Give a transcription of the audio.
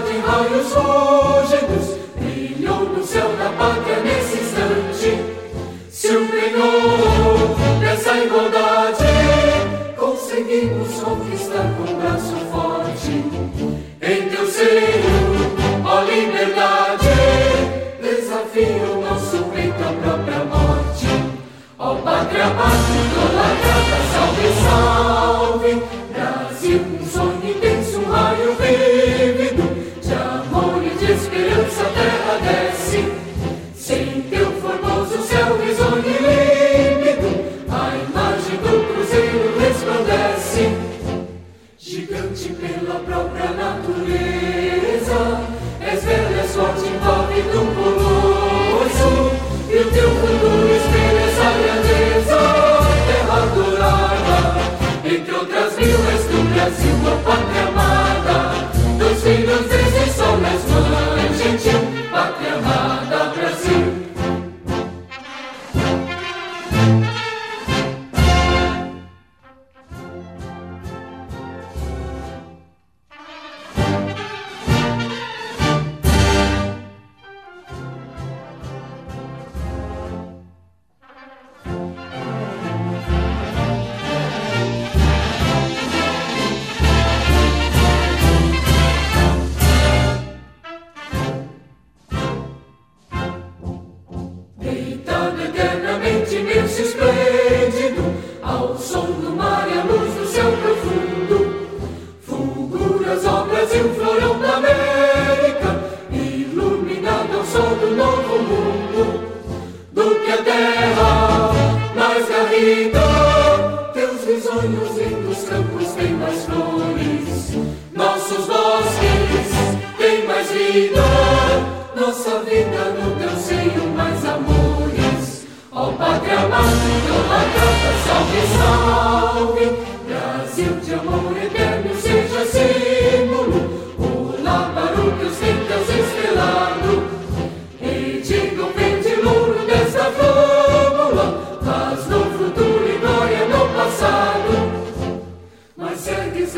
de raios rógedos brilhou no céu da pátria nesse instante. Se o penhor dessa igualdade conseguimos conquistar com braço forte, em teu seio, ó liberdade, desafia o nosso peito à própria morte. Ó pátria, pátria, salve salve, salve. Entre outras mil és do Brasil, a pátria vida. Teus risonhos e dos campos têm mais flores, nossos bosques têm mais vida. Nossa vida no teu seio mais amores. Ó oh, pátria amada, ó pátria, salve, salve, Brasil de amor eterno.